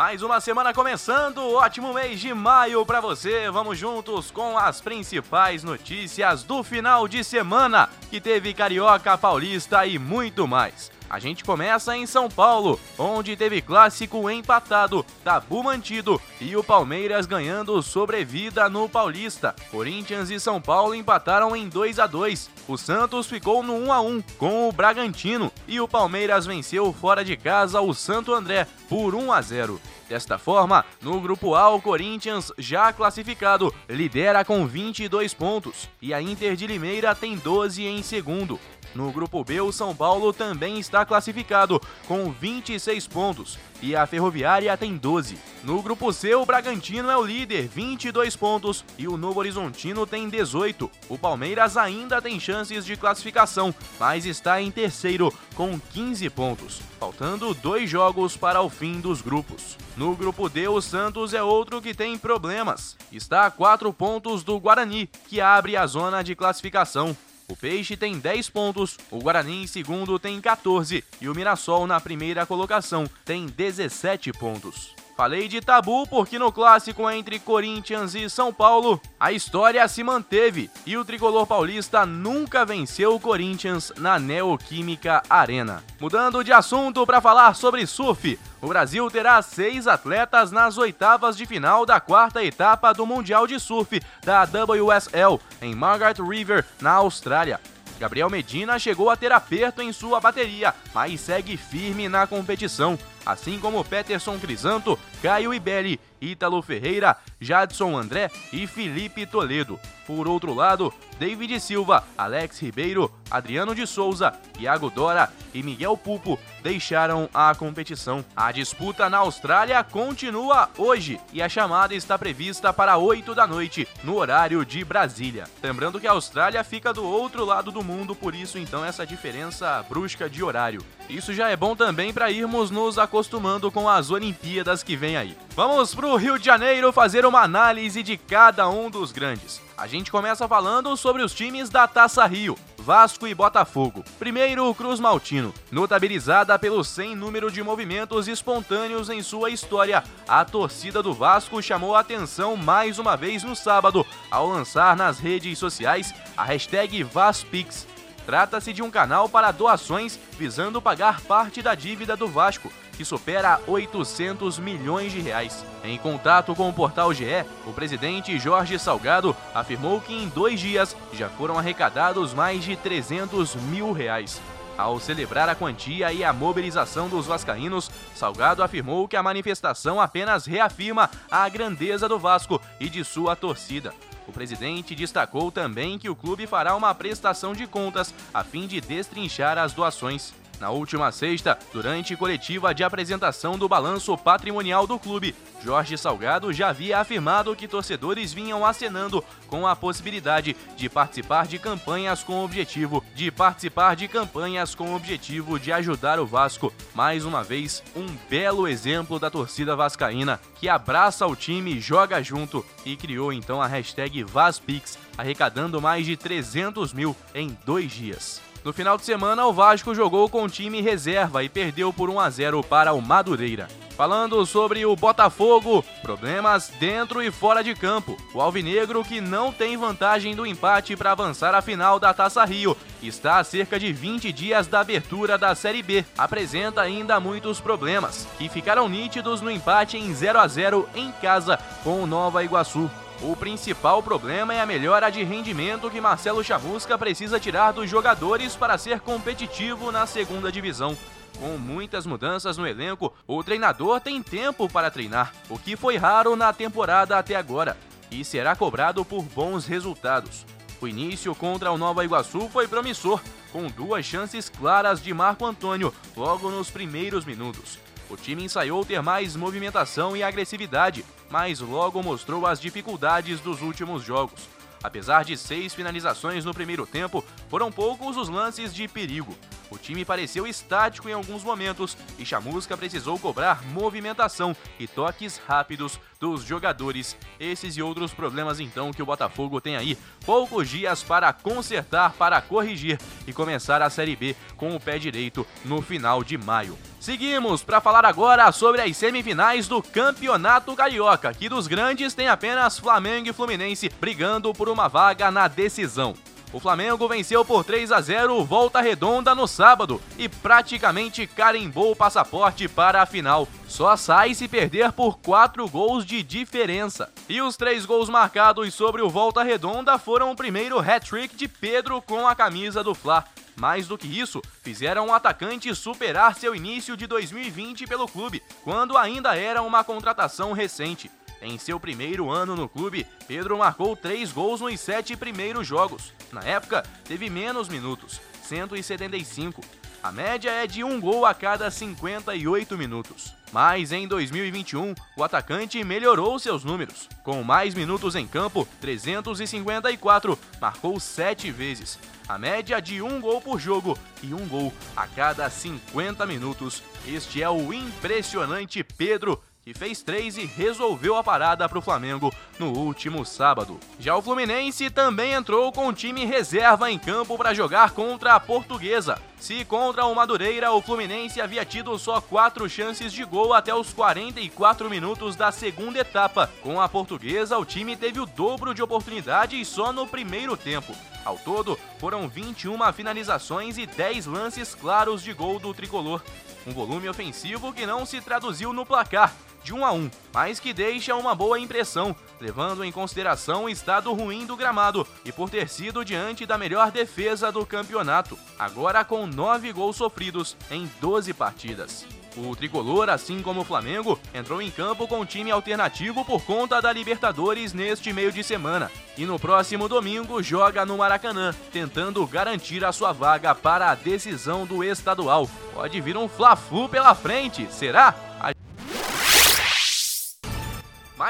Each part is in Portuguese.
Mais uma semana começando, ótimo mês de maio para você. Vamos juntos com as principais notícias do final de semana, que teve Carioca, Paulista e muito mais. A gente começa em São Paulo, onde teve clássico empatado, tabu mantido e o Palmeiras ganhando sobrevida no Paulista. Corinthians e São Paulo empataram em 2 a 2. O Santos ficou no 1 a 1 com o Bragantino e o Palmeiras venceu fora de casa o Santo André por 1 a 0. Desta forma, no grupo A, o Corinthians, já classificado, lidera com 22 pontos e a Inter de Limeira tem 12 em segundo. No grupo B, o São Paulo também está classificado com 26 pontos e a Ferroviária tem 12. No grupo C, o Bragantino é o líder, 22 pontos, e o Novo Horizontino tem 18. O Palmeiras ainda tem chances de classificação, mas está em terceiro com 15 pontos, faltando dois jogos para o fim dos grupos. No grupo D, o Santos é outro que tem problemas. Está a 4 pontos do Guarani, que abre a zona de classificação. O Peixe tem 10 pontos, o Guarani em segundo tem 14 e o Mirassol na primeira colocação tem 17 pontos. Falei de tabu porque no clássico entre Corinthians e São Paulo, a história se manteve e o tricolor paulista nunca venceu o Corinthians na Neoquímica Arena. Mudando de assunto para falar sobre surf, o Brasil terá seis atletas nas oitavas de final da quarta etapa do Mundial de Surf da WSL em Margaret River, na Austrália. Gabriel Medina chegou a ter aperto em sua bateria, mas segue firme na competição assim como Peterson Crisanto, Caio Ibelli, Ítalo Ferreira, Jadson André e Felipe Toledo. Por outro lado, David Silva, Alex Ribeiro, Adriano de Souza, Iago Dora e Miguel Pupo deixaram a competição. A disputa na Austrália continua hoje e a chamada está prevista para 8 da noite, no horário de Brasília. Lembrando que a Austrália fica do outro lado do mundo, por isso então essa diferença brusca de horário. Isso já é bom também para irmos nos acostumando com as Olimpíadas que vem aí. Vamos pro Rio de Janeiro fazer uma análise de cada um dos grandes. A gente começa falando sobre os times da Taça Rio. Vasco e Botafogo. Primeiro, o Cruz Maltino. Notabilizada pelo sem número de movimentos espontâneos em sua história, a torcida do Vasco chamou a atenção mais uma vez no sábado, ao lançar nas redes sociais a hashtag VasPix Trata-se de um canal para doações visando pagar parte da dívida do Vasco, que supera 800 milhões de reais. Em contato com o portal GE, o presidente Jorge Salgado afirmou que em dois dias já foram arrecadados mais de 300 mil reais. Ao celebrar a quantia e a mobilização dos vascaínos, Salgado afirmou que a manifestação apenas reafirma a grandeza do Vasco e de sua torcida. O presidente destacou também que o clube fará uma prestação de contas a fim de destrinchar as doações. Na última sexta, durante coletiva de apresentação do balanço patrimonial do clube, Jorge Salgado já havia afirmado que torcedores vinham acenando com a possibilidade de participar de campanhas com o objetivo de participar de campanhas com o objetivo de ajudar o Vasco. Mais uma vez, um belo exemplo da torcida vascaína que abraça o time, joga junto e criou então a hashtag VasPix, arrecadando mais de 300 mil em dois dias. No final de semana, o Vasco jogou com time reserva e perdeu por 1 a 0 para o Madureira. Falando sobre o Botafogo, problemas dentro e fora de campo. O Alvinegro, que não tem vantagem do empate para avançar à final da Taça Rio, está a cerca de 20 dias da abertura da Série B. Apresenta ainda muitos problemas, que ficaram nítidos no empate em 0 a 0 em casa com o Nova Iguaçu. O principal problema é a melhora de rendimento que Marcelo Chamusca precisa tirar dos jogadores para ser competitivo na segunda divisão. Com muitas mudanças no elenco, o treinador tem tempo para treinar, o que foi raro na temporada até agora, e será cobrado por bons resultados. O início contra o Nova Iguaçu foi promissor, com duas chances claras de Marco Antônio logo nos primeiros minutos. O time ensaiou ter mais movimentação e agressividade, mas logo mostrou as dificuldades dos últimos jogos. Apesar de seis finalizações no primeiro tempo, foram poucos os lances de perigo. O time pareceu estático em alguns momentos e Chamusca precisou cobrar movimentação e toques rápidos dos jogadores. Esses e outros problemas então que o Botafogo tem aí. Poucos dias para consertar, para corrigir e começar a Série B com o pé direito no final de maio. Seguimos para falar agora sobre as semifinais do Campeonato Carioca, que dos grandes tem apenas Flamengo e Fluminense brigando por uma vaga na decisão. O Flamengo venceu por 3 a 0 Volta Redonda no sábado e praticamente carimbou o passaporte para a final. Só sai se perder por 4 gols de diferença. E os três gols marcados sobre o Volta Redonda foram o primeiro hat-trick de Pedro com a camisa do Fla. Mais do que isso, fizeram o atacante superar seu início de 2020 pelo clube, quando ainda era uma contratação recente. Em seu primeiro ano no clube, Pedro marcou três gols nos sete primeiros jogos. Na época, teve menos minutos, 175. A média é de um gol a cada 58 minutos. Mas em 2021, o atacante melhorou seus números. Com mais minutos em campo, 354, marcou sete vezes. A média de um gol por jogo e um gol a cada 50 minutos. Este é o impressionante Pedro que fez três e resolveu a parada para o Flamengo no último sábado. Já o Fluminense também entrou com o time reserva em campo para jogar contra a Portuguesa. Se contra o Madureira, o Fluminense havia tido só quatro chances de gol até os 44 minutos da segunda etapa. Com a Portuguesa, o time teve o dobro de oportunidades só no primeiro tempo. Ao todo, foram 21 finalizações e 10 lances claros de gol do tricolor. Um volume ofensivo que não se traduziu no placar, de 1 a 1, mas que deixa uma boa impressão, levando em consideração o estado ruim do gramado e por ter sido diante da melhor defesa do campeonato, agora com 9 gols sofridos em 12 partidas. O tricolor, assim como o Flamengo, entrou em campo com time alternativo por conta da Libertadores neste meio de semana. E no próximo domingo joga no Maracanã, tentando garantir a sua vaga para a decisão do estadual. Pode vir um Fla-Flu pela frente, será?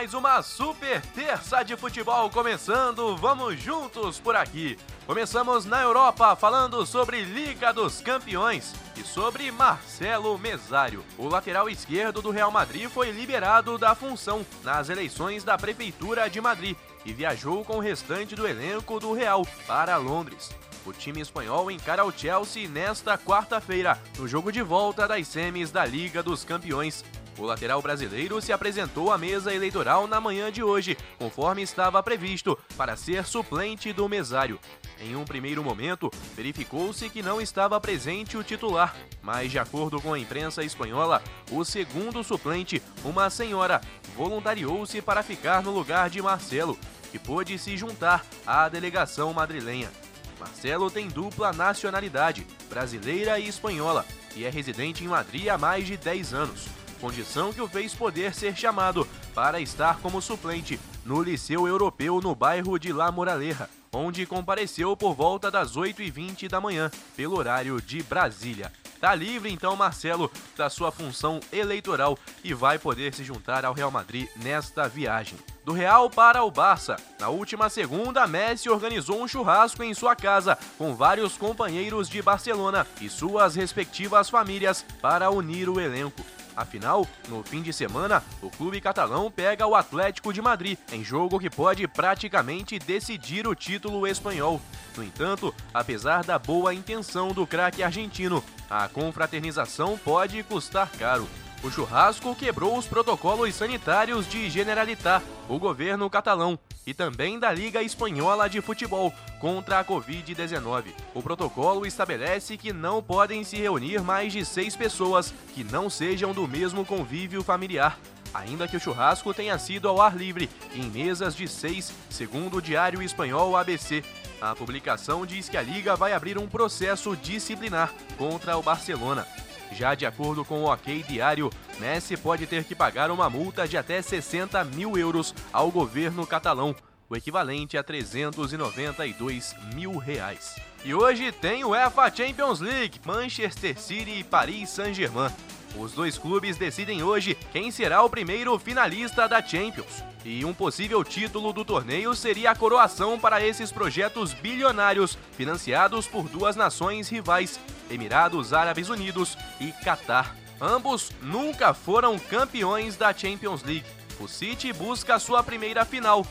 Mais uma super terça de futebol começando, vamos juntos por aqui. Começamos na Europa falando sobre Liga dos Campeões e sobre Marcelo Mesário. O lateral esquerdo do Real Madrid foi liberado da função nas eleições da Prefeitura de Madrid e viajou com o restante do elenco do Real para Londres. O time espanhol encara o Chelsea nesta quarta-feira, no jogo de volta das semis da Liga dos Campeões. O lateral brasileiro se apresentou à mesa eleitoral na manhã de hoje, conforme estava previsto, para ser suplente do mesário. Em um primeiro momento, verificou-se que não estava presente o titular, mas, de acordo com a imprensa espanhola, o segundo suplente, uma senhora, voluntariou-se para ficar no lugar de Marcelo, que pôde se juntar à delegação madrilenha. Marcelo tem dupla nacionalidade, brasileira e espanhola, e é residente em Madrid há mais de 10 anos condição que o fez poder ser chamado para estar como suplente no Liceu Europeu no bairro de La Moraleja, onde compareceu por volta das 8h20 da manhã, pelo horário de Brasília. Tá livre então Marcelo da sua função eleitoral e vai poder se juntar ao Real Madrid nesta viagem. Do Real para o Barça. Na última segunda, Messi organizou um churrasco em sua casa com vários companheiros de Barcelona e suas respectivas famílias para unir o elenco. Afinal, no fim de semana, o clube catalão pega o Atlético de Madrid em jogo que pode praticamente decidir o título espanhol. No entanto, apesar da boa intenção do craque argentino, a confraternização pode custar caro. O churrasco quebrou os protocolos sanitários de Generalitat, o governo catalão, e também da Liga Espanhola de Futebol contra a Covid-19. O protocolo estabelece que não podem se reunir mais de seis pessoas que não sejam do mesmo convívio familiar. Ainda que o churrasco tenha sido ao ar livre, em mesas de seis, segundo o diário espanhol ABC. A publicação diz que a Liga vai abrir um processo disciplinar contra o Barcelona. Já de acordo com o OK Diário, Messi pode ter que pagar uma multa de até 60 mil euros ao governo catalão, o equivalente a 392 mil reais. E hoje tem o UEFA Champions League, Manchester City e Paris Saint-Germain. Os dois clubes decidem hoje quem será o primeiro finalista da Champions. E um possível título do torneio seria a coroação para esses projetos bilionários financiados por duas nações rivais, Emirados Árabes Unidos e Catar. Ambos nunca foram campeões da Champions League. O City busca sua primeira final,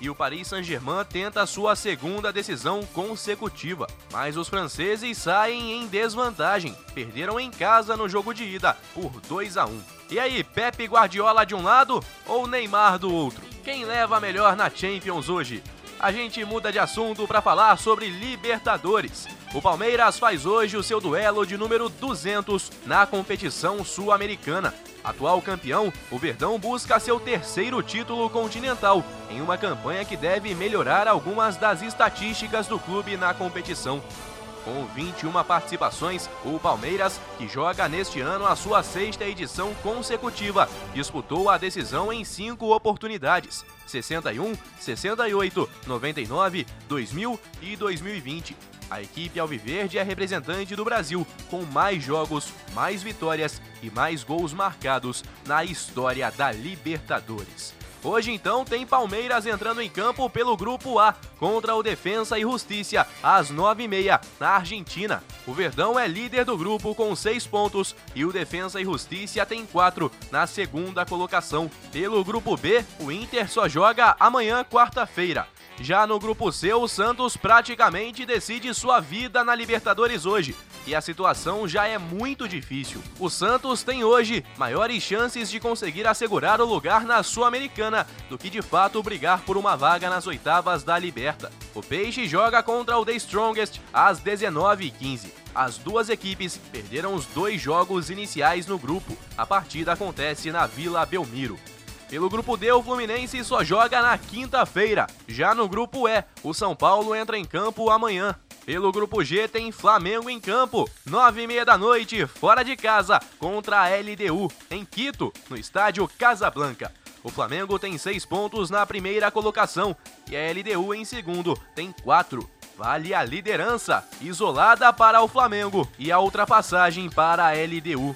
e o Paris Saint-Germain tenta sua segunda decisão consecutiva. Mas os franceses saem em desvantagem. Perderam em casa no jogo de ida por 2 a 1. E aí, Pepe Guardiola de um lado ou Neymar do outro? Quem leva melhor na Champions hoje? A gente muda de assunto para falar sobre Libertadores. O Palmeiras faz hoje o seu duelo de número 200 na competição sul-americana. Atual campeão, o Verdão busca seu terceiro título continental, em uma campanha que deve melhorar algumas das estatísticas do clube na competição. Com 21 participações, o Palmeiras, que joga neste ano a sua sexta edição consecutiva, disputou a decisão em cinco oportunidades: 61, 68, 99, 2000 e 2020. A equipe Alviverde é representante do Brasil, com mais jogos, mais vitórias e mais gols marcados na história da Libertadores. Hoje então tem Palmeiras entrando em campo pelo grupo A contra o Defensa e Justiça às 9h30 na Argentina. O Verdão é líder do grupo com 6 pontos e o Defensa e Justiça tem 4 na segunda colocação. Pelo grupo B, o Inter só joga amanhã, quarta-feira. Já no grupo C, o Santos praticamente decide sua vida na Libertadores hoje. E a situação já é muito difícil. O Santos tem hoje maiores chances de conseguir assegurar o lugar na Sul-Americana do que de fato brigar por uma vaga nas oitavas da Liberta. O Peixe joga contra o The Strongest às 19h15. As duas equipes perderam os dois jogos iniciais no grupo. A partida acontece na Vila Belmiro. Pelo grupo D, o Fluminense só joga na quinta-feira. Já no grupo E, o São Paulo entra em campo amanhã. Pelo grupo G tem Flamengo em campo, nove e meia da noite, fora de casa, contra a LDU, em Quito, no estádio Casablanca. O Flamengo tem seis pontos na primeira colocação e a LDU em segundo tem quatro. Vale a liderança, isolada para o Flamengo e a ultrapassagem para a LDU.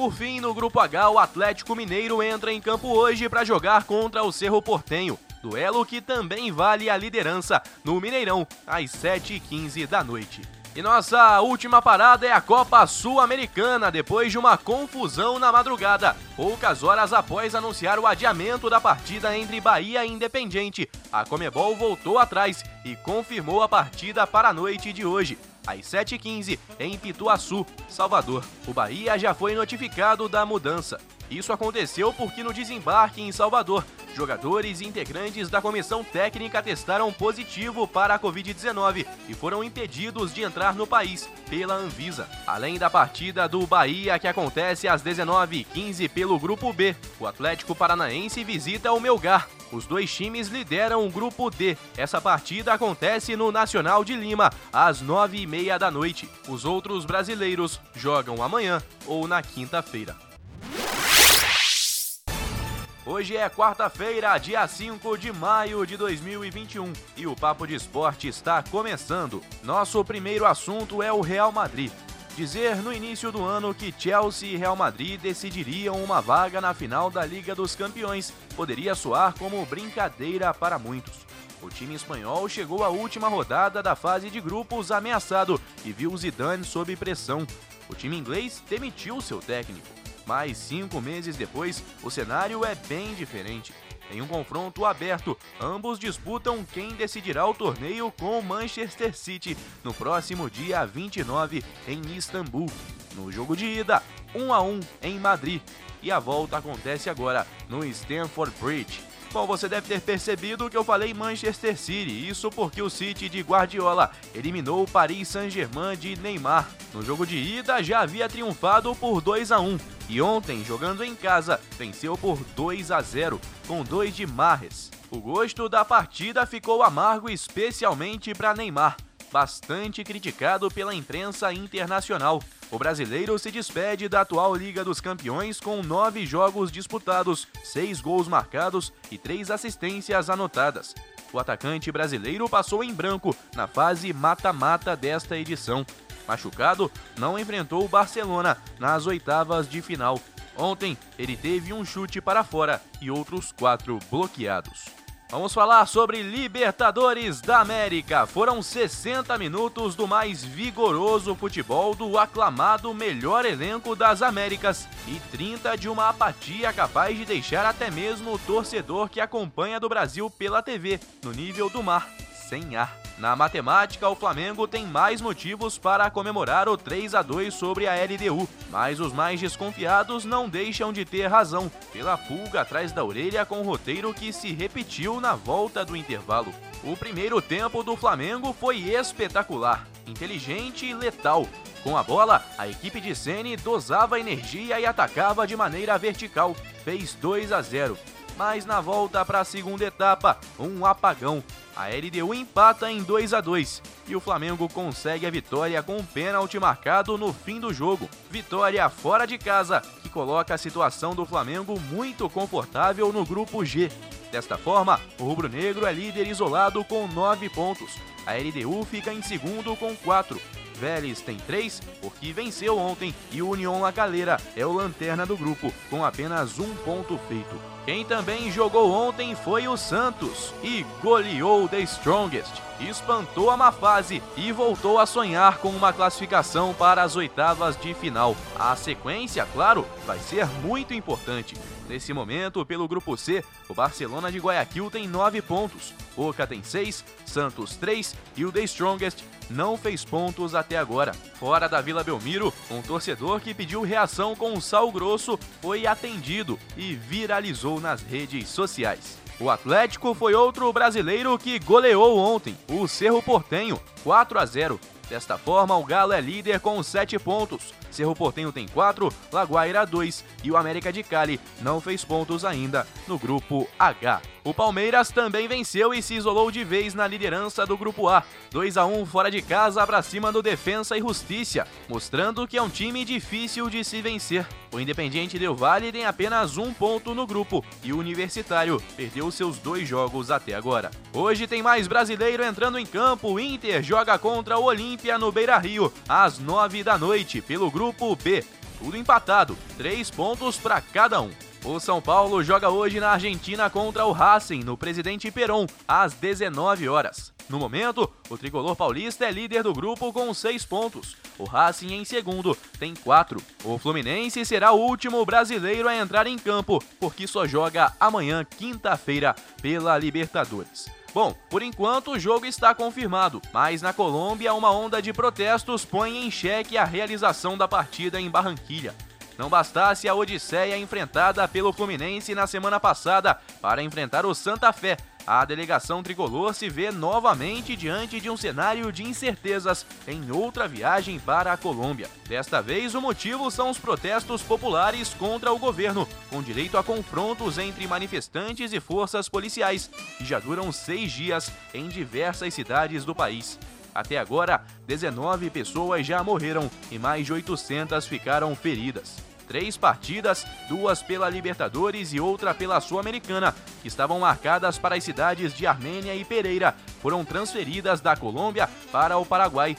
Por fim, no grupo H, o Atlético Mineiro entra em campo hoje para jogar contra o Cerro Portenho. Duelo que também vale a liderança no Mineirão, às 7h15 da noite. E nossa última parada é a Copa Sul-Americana, depois de uma confusão na madrugada. Poucas horas após anunciar o adiamento da partida entre Bahia e Independiente, a Comebol voltou atrás e confirmou a partida para a noite de hoje às 7h15, em Pituaçu, Salvador. O Bahia já foi notificado da mudança. Isso aconteceu porque no desembarque em Salvador, jogadores e integrantes da comissão técnica testaram positivo para a Covid-19 e foram impedidos de entrar no país pela Anvisa. Além da partida do Bahia, que acontece às 19h15 pelo Grupo B, o Atlético Paranaense visita o Melgar. Os dois times lideram o Grupo D. Essa partida acontece no Nacional de Lima, às 9h30 da noite. Os outros brasileiros jogam amanhã ou na quinta-feira. Hoje é quarta-feira, dia 5 de maio de 2021 e o Papo de Esporte está começando. Nosso primeiro assunto é o Real Madrid. Dizer no início do ano que Chelsea e Real Madrid decidiriam uma vaga na final da Liga dos Campeões poderia soar como brincadeira para muitos. O time espanhol chegou à última rodada da fase de grupos ameaçado e viu Zidane sob pressão. O time inglês demitiu seu técnico. Mas cinco meses depois, o cenário é bem diferente. Em um confronto aberto, ambos disputam quem decidirá o torneio com o Manchester City no próximo dia 29 em Istambul. No jogo de ida, 1 a 1 em Madrid. E a volta acontece agora no Stamford Bridge. Bom, você deve ter percebido que eu falei Manchester City, isso porque o City de Guardiola eliminou o Paris Saint-Germain de Neymar. No jogo de ida já havia triunfado por 2 a 1 e ontem, jogando em casa, venceu por 2 a 0 com dois de Marres. O gosto da partida ficou amargo especialmente para Neymar, bastante criticado pela imprensa internacional. O brasileiro se despede da atual Liga dos Campeões com nove jogos disputados, seis gols marcados e três assistências anotadas. O atacante brasileiro passou em branco na fase mata-mata desta edição. machucado, não enfrentou o Barcelona nas oitavas de final. Ontem, ele teve um chute para fora e outros quatro bloqueados. Vamos falar sobre Libertadores da América. Foram 60 minutos do mais vigoroso futebol do aclamado melhor elenco das Américas e 30 de uma apatia capaz de deixar até mesmo o torcedor que acompanha do Brasil pela TV no nível do mar sem ar. Na matemática, o Flamengo tem mais motivos para comemorar o 3 a 2 sobre a LDU, mas os mais desconfiados não deixam de ter razão, pela pulga atrás da orelha com o roteiro que se repetiu na volta do intervalo. O primeiro tempo do Flamengo foi espetacular, inteligente e letal. Com a bola, a equipe de Sene dosava energia e atacava de maneira vertical. Fez 2 a 0 mas na volta para a segunda etapa, um apagão. A LDU empata em 2 a 2 e o Flamengo consegue a vitória com um pênalti marcado no fim do jogo. Vitória fora de casa, que coloca a situação do Flamengo muito confortável no grupo G. Desta forma, o rubro-negro é líder isolado com 9 pontos. A LDU fica em segundo com 4 Vélez tem 3, porque venceu ontem, e o União La Calera é o lanterna do grupo, com apenas um ponto feito. Quem também jogou ontem foi o Santos e goleou The Strongest, espantou a má fase e voltou a sonhar com uma classificação para as oitavas de final. A sequência, claro, vai ser muito importante. Nesse momento, pelo grupo C, o Barcelona de Guayaquil tem 9 pontos, Boca tem 6, Santos 3 e o The Strongest não fez pontos até agora. Fora da Vila Belmiro, um torcedor que pediu reação com sal grosso foi atendido e viralizou nas redes sociais. O Atlético foi outro brasileiro que goleou ontem, o Cerro Portenho, 4 a 0. Desta forma, o Galo é líder com 7 pontos. Cerro Portenho tem 4, Laguaira 2 e o América de Cali não fez pontos ainda no grupo H. O Palmeiras também venceu e se isolou de vez na liderança do grupo A, 2 a 1 fora de casa para cima do Defensa e Justiça, mostrando que é um time difícil de se vencer. O Independiente Del Valle tem apenas um ponto no grupo e o Universitário perdeu seus dois jogos até agora. Hoje tem mais brasileiro entrando em campo. O Inter joga contra o Olímpia no Beira Rio às 9 da noite pelo grupo B. Tudo empatado, três pontos para cada um. O São Paulo joga hoje na Argentina contra o Racing, no Presidente Peron, às 19 horas. No momento, o tricolor paulista é líder do grupo com 6 pontos. O Racing em segundo tem 4. O Fluminense será o último brasileiro a entrar em campo, porque só joga amanhã, quinta-feira, pela Libertadores. Bom, por enquanto o jogo está confirmado, mas na Colômbia uma onda de protestos põe em xeque a realização da partida em Barranquilha. Não bastasse a odisseia enfrentada pelo Fluminense na semana passada para enfrentar o Santa Fé, a delegação tricolor se vê novamente diante de um cenário de incertezas em outra viagem para a Colômbia. Desta vez, o motivo são os protestos populares contra o governo, com direito a confrontos entre manifestantes e forças policiais, que já duram seis dias em diversas cidades do país. Até agora, 19 pessoas já morreram e mais de 800 ficaram feridas três partidas, duas pela Libertadores e outra pela Sul-Americana, que estavam marcadas para as cidades de Armênia e Pereira, foram transferidas da Colômbia para o Paraguai.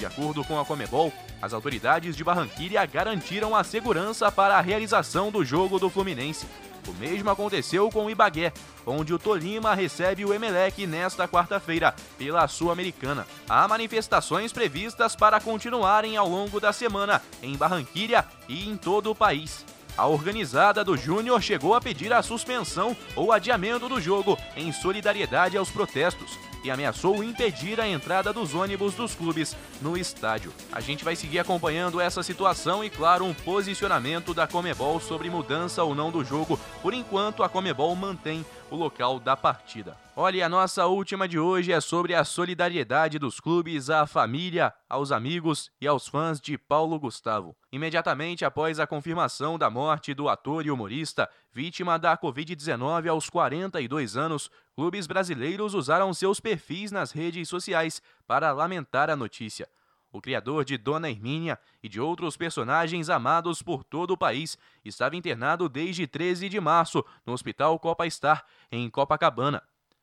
De acordo com a Comebol, as autoridades de Barranquilla garantiram a segurança para a realização do jogo do Fluminense. O mesmo aconteceu com o Ibagué, onde o Tolima recebe o Emelec nesta quarta-feira pela Sul-Americana. Há manifestações previstas para continuarem ao longo da semana em Barranquilha e em todo o país. A organizada do Júnior chegou a pedir a suspensão ou adiamento do jogo em solidariedade aos protestos e ameaçou impedir a entrada dos ônibus dos clubes no estádio. A gente vai seguir acompanhando essa situação e, claro, um posicionamento da Comebol sobre mudança ou não do jogo. Por enquanto, a Comebol mantém o local da partida. Olha, a nossa última de hoje é sobre a solidariedade dos clubes à família, aos amigos e aos fãs de Paulo Gustavo. Imediatamente após a confirmação da morte do ator e humorista, vítima da Covid-19 aos 42 anos, clubes brasileiros usaram seus perfis nas redes sociais para lamentar a notícia. O criador de Dona Hermínia e de outros personagens amados por todo o país estava internado desde 13 de março no Hospital Copa Star, em Copacabana.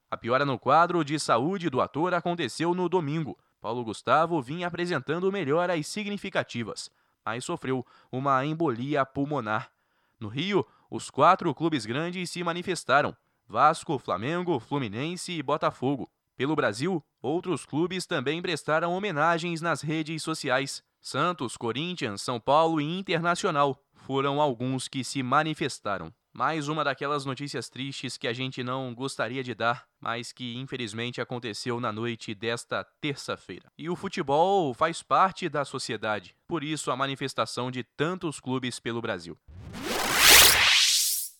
A piora no quadro de saúde do ator aconteceu no domingo. Paulo Gustavo vinha apresentando melhoras significativas, mas sofreu uma embolia pulmonar. No Rio, os quatro clubes grandes se manifestaram: Vasco, Flamengo, Fluminense e Botafogo. Pelo Brasil, outros clubes também prestaram homenagens nas redes sociais. Santos, Corinthians, São Paulo e Internacional foram alguns que se manifestaram. Mais uma daquelas notícias tristes que a gente não gostaria de dar, mas que infelizmente aconteceu na noite desta terça-feira. E o futebol faz parte da sociedade, por isso a manifestação de tantos clubes pelo Brasil.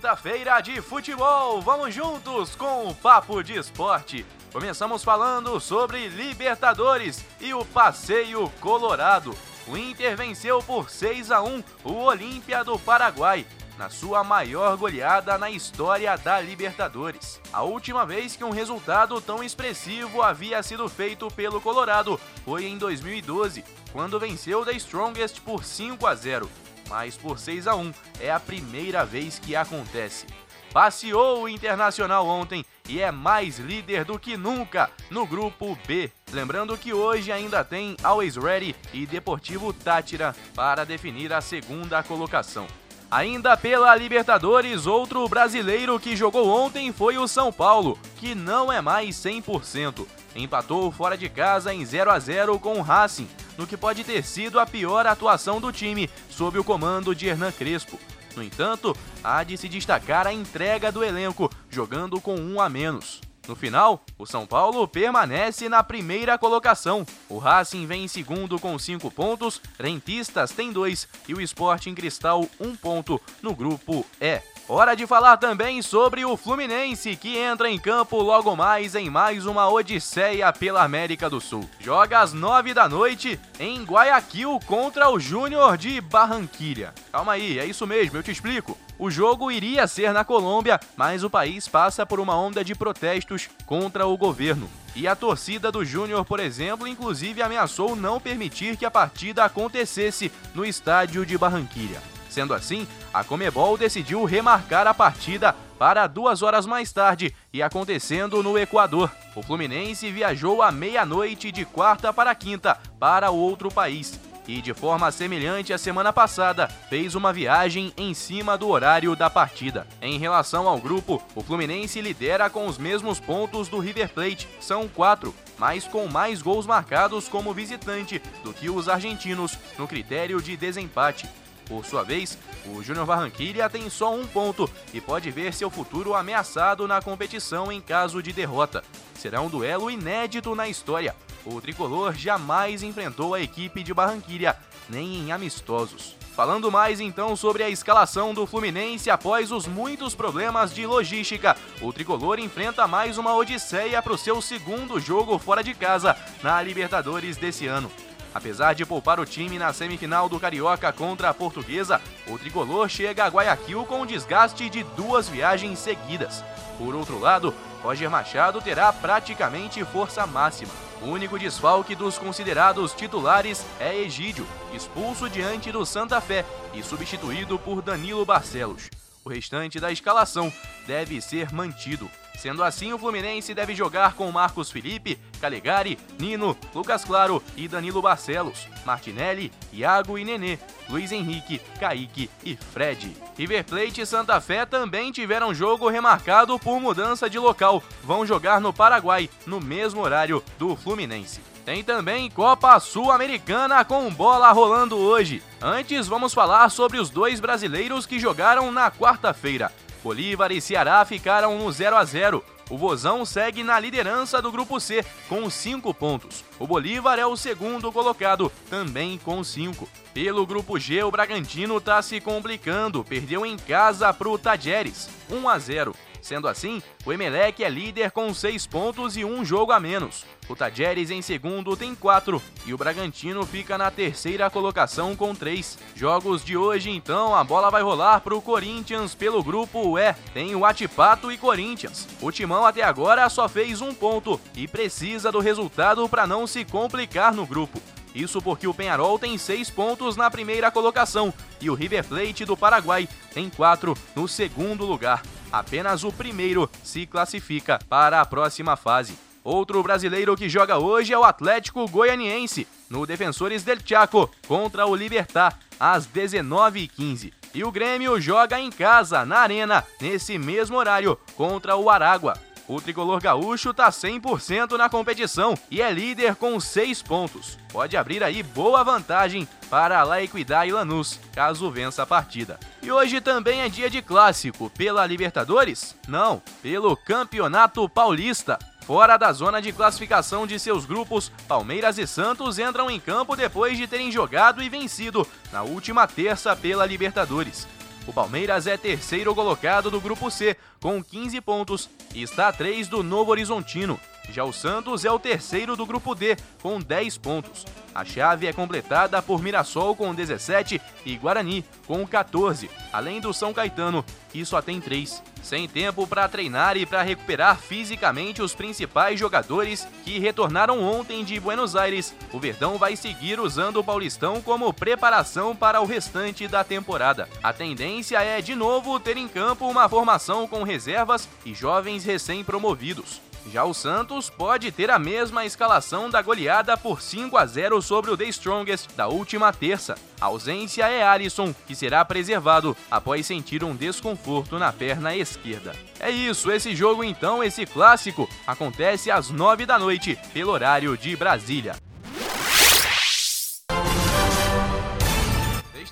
Quinta-feira de futebol, vamos juntos com o Papo de Esporte. Começamos falando sobre Libertadores e o Passeio Colorado. O Inter venceu por 6 a 1 o Olímpia do Paraguai na sua maior goleada na história da Libertadores. A última vez que um resultado tão expressivo havia sido feito pelo Colorado foi em 2012, quando venceu The Strongest por 5 a 0, mas por 6 a 1 é a primeira vez que acontece. Passeou o Internacional ontem e é mais líder do que nunca no grupo B. Lembrando que hoje ainda tem Always Ready e Deportivo Tátira para definir a segunda colocação. Ainda pela Libertadores, outro brasileiro que jogou ontem foi o São Paulo, que não é mais 100%. Empatou fora de casa em 0 a 0 com o Racing, no que pode ter sido a pior atuação do time sob o comando de Hernan Crespo. No entanto, há de se destacar a entrega do elenco, jogando com um a menos. No final, o São Paulo permanece na primeira colocação. O Racing vem em segundo com cinco pontos, Rentistas tem dois e o Sporting Cristal um ponto no grupo E. Hora de falar também sobre o Fluminense, que entra em campo logo mais em mais uma odisseia pela América do Sul. Joga às nove da noite em Guayaquil contra o Júnior de Barranquilha. Calma aí, é isso mesmo, eu te explico. O jogo iria ser na Colômbia, mas o país passa por uma onda de protestos contra o governo. E a torcida do Júnior, por exemplo, inclusive ameaçou não permitir que a partida acontecesse no estádio de Barranquilha. Sendo assim, a Comebol decidiu remarcar a partida para duas horas mais tarde e acontecendo no Equador. O Fluminense viajou à meia-noite de quarta para quinta para outro país e, de forma semelhante à semana passada, fez uma viagem em cima do horário da partida. Em relação ao grupo, o Fluminense lidera com os mesmos pontos do River Plate, são quatro, mas com mais gols marcados como visitante do que os argentinos no critério de desempate. Por sua vez, o Júnior Barranquilla tem só um ponto e pode ver seu futuro ameaçado na competição em caso de derrota. Será um duelo inédito na história. O tricolor jamais enfrentou a equipe de Barranquilla, nem em amistosos. Falando mais então sobre a escalação do Fluminense após os muitos problemas de logística, o tricolor enfrenta mais uma odisseia para o seu segundo jogo fora de casa na Libertadores desse ano. Apesar de poupar o time na semifinal do Carioca contra a Portuguesa, o tricolor chega a Guayaquil com desgaste de duas viagens seguidas. Por outro lado, Roger Machado terá praticamente força máxima. O único desfalque dos considerados titulares é Egídio, expulso diante do Santa Fé e substituído por Danilo Barcelos. O restante da escalação deve ser mantido. Sendo assim, o Fluminense deve jogar com Marcos Felipe, Calegari, Nino, Lucas Claro e Danilo Barcelos, Martinelli, Iago e Nenê, Luiz Henrique, Kaique e Fred. River Plate e Santa Fé também tiveram jogo remarcado por mudança de local. Vão jogar no Paraguai, no mesmo horário do Fluminense. Tem também Copa Sul-Americana com bola rolando hoje. Antes, vamos falar sobre os dois brasileiros que jogaram na quarta-feira. Bolívar e Ceará ficaram no 0 a 0. O Vozão segue na liderança do grupo C com 5 pontos. O Bolívar é o segundo colocado, também com 5. Pelo grupo G, o Bragantino está se complicando, perdeu em casa para o Tajeres, 1 a 0. Sendo assim, o Emelec é líder com 6 pontos e um jogo a menos. O Tajeres em segundo tem 4 e o Bragantino fica na terceira colocação com 3. Jogos de hoje então, a bola vai rolar para o Corinthians pelo grupo E. Tem o Atipato e Corinthians. O Timão até agora só fez um ponto e precisa do resultado para não se complicar no grupo. Isso porque o Penharol tem 6 pontos na primeira colocação e o River Plate do Paraguai tem 4 no segundo lugar. Apenas o primeiro se classifica para a próxima fase. Outro brasileiro que joga hoje é o Atlético Goianiense, no Defensores del Chaco, contra o Libertar, às 19h15. E o Grêmio joga em casa, na Arena, nesse mesmo horário, contra o Aragua. O tricolor gaúcho tá 100% na competição e é líder com 6 pontos. Pode abrir aí boa vantagem para La Equidad e Lanús, caso vença a partida. E hoje também é dia de clássico, pela Libertadores? Não, pelo Campeonato Paulista. Fora da zona de classificação de seus grupos, Palmeiras e Santos entram em campo depois de terem jogado e vencido na última terça pela Libertadores. O Palmeiras é terceiro colocado do grupo C, com 15 pontos, e está a 3 do Novo Horizontino. Já o Santos é o terceiro do grupo D, com 10 pontos. A chave é completada por Mirassol com 17 e Guarani com 14, além do São Caetano, que só tem 3. Sem tempo para treinar e para recuperar fisicamente os principais jogadores que retornaram ontem de Buenos Aires, o Verdão vai seguir usando o Paulistão como preparação para o restante da temporada. A tendência é, de novo, ter em campo uma formação com reservas e jovens recém-promovidos. Já o Santos pode ter a mesma escalação da goleada por 5 a 0 sobre o The Strongest da última terça. A ausência é Alisson, que será preservado após sentir um desconforto na perna esquerda. É isso, esse jogo então, esse clássico, acontece às 9 da noite, pelo horário de Brasília.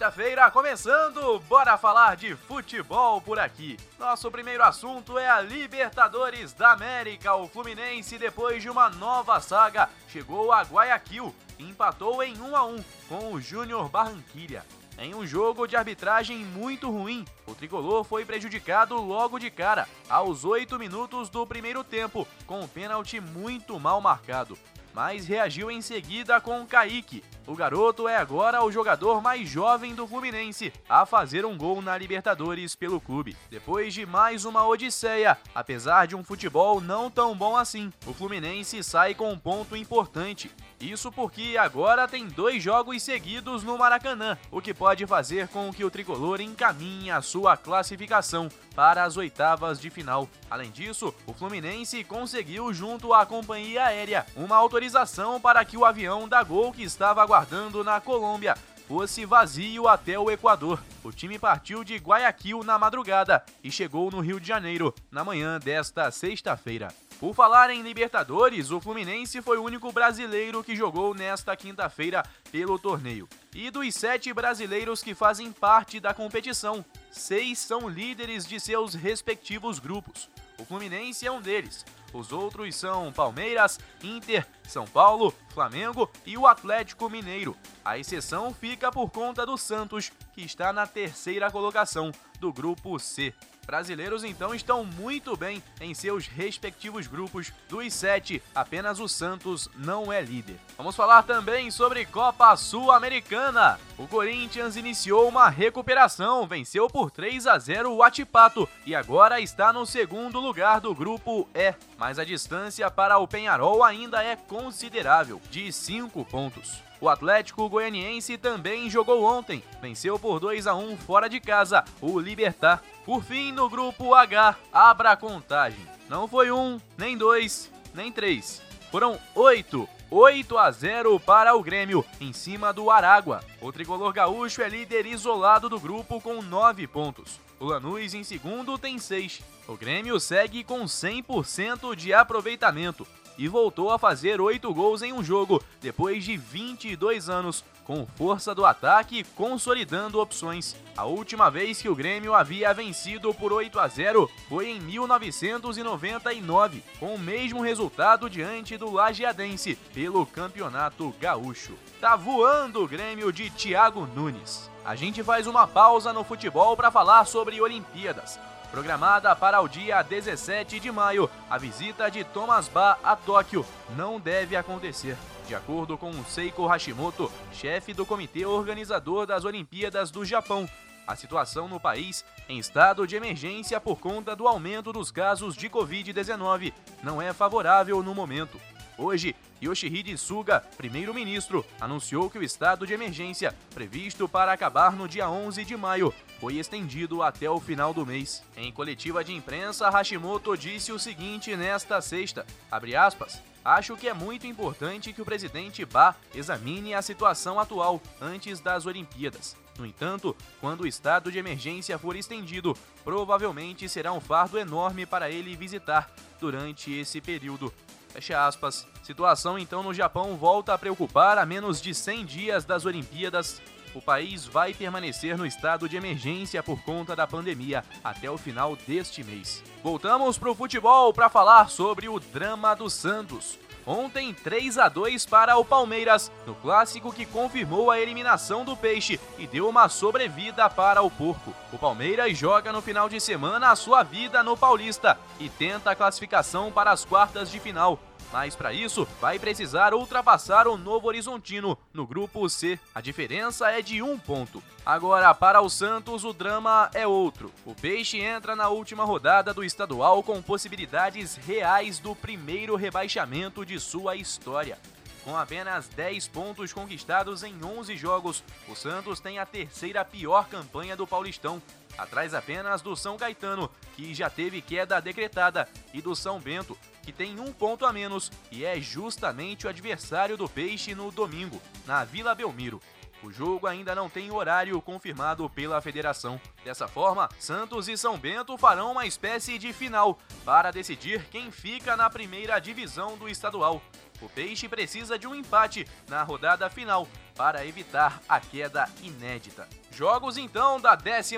Sexta-feira começando, bora falar de futebol por aqui. Nosso primeiro assunto é a Libertadores da América. O Fluminense, depois de uma nova saga, chegou a Guayaquil e empatou em 1 a 1 com o Júnior Barranquilla. Em um jogo de arbitragem muito ruim, o tricolor foi prejudicado logo de cara, aos 8 minutos do primeiro tempo, com um pênalti muito mal marcado mas reagiu em seguida com Kaique. O garoto é agora o jogador mais jovem do Fluminense a fazer um gol na Libertadores pelo clube. Depois de mais uma odisseia, apesar de um futebol não tão bom assim, o Fluminense sai com um ponto importante. Isso porque agora tem dois jogos seguidos no Maracanã, o que pode fazer com que o tricolor encaminhe a sua classificação para as oitavas de final. Além disso, o Fluminense conseguiu, junto à companhia aérea, uma autorização para que o avião da Gol que estava aguardando na Colômbia fosse vazio até o Equador. O time partiu de Guayaquil na madrugada e chegou no Rio de Janeiro na manhã desta sexta-feira. Por falar em Libertadores, o Fluminense foi o único brasileiro que jogou nesta quinta-feira pelo torneio. E dos sete brasileiros que fazem parte da competição, seis são líderes de seus respectivos grupos. O Fluminense é um deles. Os outros são Palmeiras, Inter, São Paulo, Flamengo e o Atlético Mineiro. A exceção fica por conta do Santos, que está na terceira colocação do grupo C. Brasileiros então estão muito bem em seus respectivos grupos. Dos sete, apenas o Santos não é líder. Vamos falar também sobre Copa Sul-Americana. O Corinthians iniciou uma recuperação, venceu por 3 a 0 o Atipato e agora está no segundo lugar do grupo E. Mas a distância para o Penharol ainda é considerável, de 5 pontos. O Atlético Goianiense também jogou ontem, venceu por 2 a 1 fora de casa o Libertar. Por fim, no grupo H, abra a contagem. Não foi um, nem dois, nem três. Foram oito 8 a 0 para o Grêmio, em cima do Aragua. O tricolor gaúcho é líder isolado do grupo com 9 pontos. O Lanús em segundo tem 6. O Grêmio segue com 100% de aproveitamento e voltou a fazer 8 gols em um jogo depois de 22 anos, com força do ataque consolidando opções. A última vez que o Grêmio havia vencido por 8 a 0 foi em 1999, com o mesmo resultado diante do Lajeadense pelo Campeonato Gaúcho. Tá voando o Grêmio de Thiago Nunes. A gente faz uma pausa no futebol para falar sobre Olimpíadas. Programada para o dia 17 de maio, a visita de Thomas Bach a Tóquio não deve acontecer. De acordo com Seiko Hashimoto, chefe do comitê organizador das Olimpíadas do Japão, a situação no país, em estado de emergência por conta do aumento dos casos de Covid-19, não é favorável no momento. Hoje, Yoshihide Suga, primeiro-ministro, anunciou que o estado de emergência, previsto para acabar no dia 11 de maio, foi estendido até o final do mês. Em coletiva de imprensa, Hashimoto disse o seguinte nesta sexta, aspas, Acho que é muito importante que o presidente Ba examine a situação atual antes das Olimpíadas. No entanto, quando o estado de emergência for estendido, provavelmente será um fardo enorme para ele visitar durante esse período. Fecha aspas. Situação então no Japão volta a preocupar a menos de 100 dias das Olimpíadas. O país vai permanecer no estado de emergência por conta da pandemia até o final deste mês. Voltamos para o futebol para falar sobre o drama do Santos. Ontem 3 a 2 para o Palmeiras, no clássico que confirmou a eliminação do Peixe e deu uma sobrevida para o Porco. O Palmeiras joga no final de semana a sua vida no Paulista e tenta a classificação para as quartas de final mas para isso vai precisar ultrapassar o Novo Horizontino no grupo C. A diferença é de um ponto. Agora, para o Santos, o drama é outro. O Peixe entra na última rodada do estadual com possibilidades reais do primeiro rebaixamento de sua história. Com apenas 10 pontos conquistados em 11 jogos, o Santos tem a terceira pior campanha do Paulistão, atrás apenas do São Caetano, que já teve queda decretada, e do São Bento, que tem um ponto a menos e é justamente o adversário do Peixe no domingo, na Vila Belmiro. O jogo ainda não tem horário confirmado pela federação. Dessa forma, Santos e São Bento farão uma espécie de final para decidir quem fica na primeira divisão do estadual. O Peixe precisa de um empate na rodada final para evitar a queda inédita. Jogos então da 12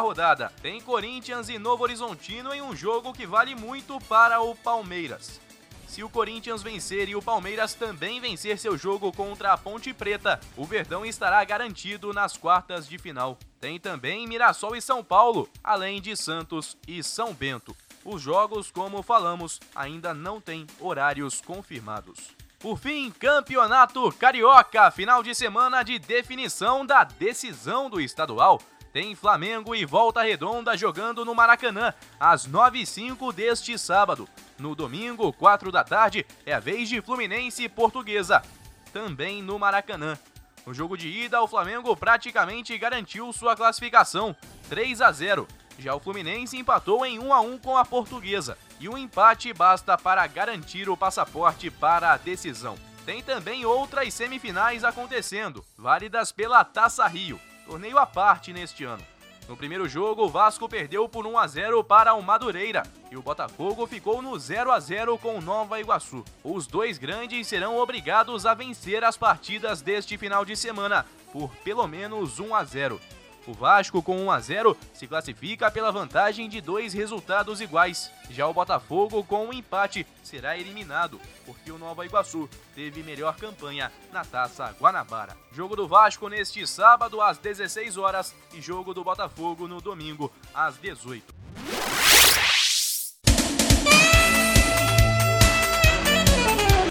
rodada. Tem Corinthians e Novo Horizontino em um jogo que vale muito para o Palmeiras. Se o Corinthians vencer e o Palmeiras também vencer seu jogo contra a Ponte Preta, o Verdão estará garantido nas quartas de final. Tem também Mirassol e São Paulo, além de Santos e São Bento. Os jogos, como falamos, ainda não têm horários confirmados. Por fim, Campeonato Carioca, final de semana de definição da decisão do estadual. Tem Flamengo e Volta Redonda jogando no Maracanã, às 9h05 deste sábado. No domingo, 4 da tarde, é a vez de Fluminense e Portuguesa, também no Maracanã. No jogo de ida, o Flamengo praticamente garantiu sua classificação, 3 a 0. Já o Fluminense empatou em 1 a 1 com a Portuguesa, e o um empate basta para garantir o passaporte para a decisão. Tem também outras semifinais acontecendo, válidas pela Taça Rio, torneio à parte neste ano. No primeiro jogo, o Vasco perdeu por 1 a 0 para o Madureira e o Botafogo ficou no 0 a 0 com Nova Iguaçu. Os dois grandes serão obrigados a vencer as partidas deste final de semana por pelo menos 1 a 0. O Vasco, com 1 a 0, se classifica pela vantagem de dois resultados iguais. Já o Botafogo, com um empate, será eliminado, porque o Nova Iguaçu teve melhor campanha na Taça Guanabara. Jogo do Vasco neste sábado às 16 horas e jogo do Botafogo no domingo às 18.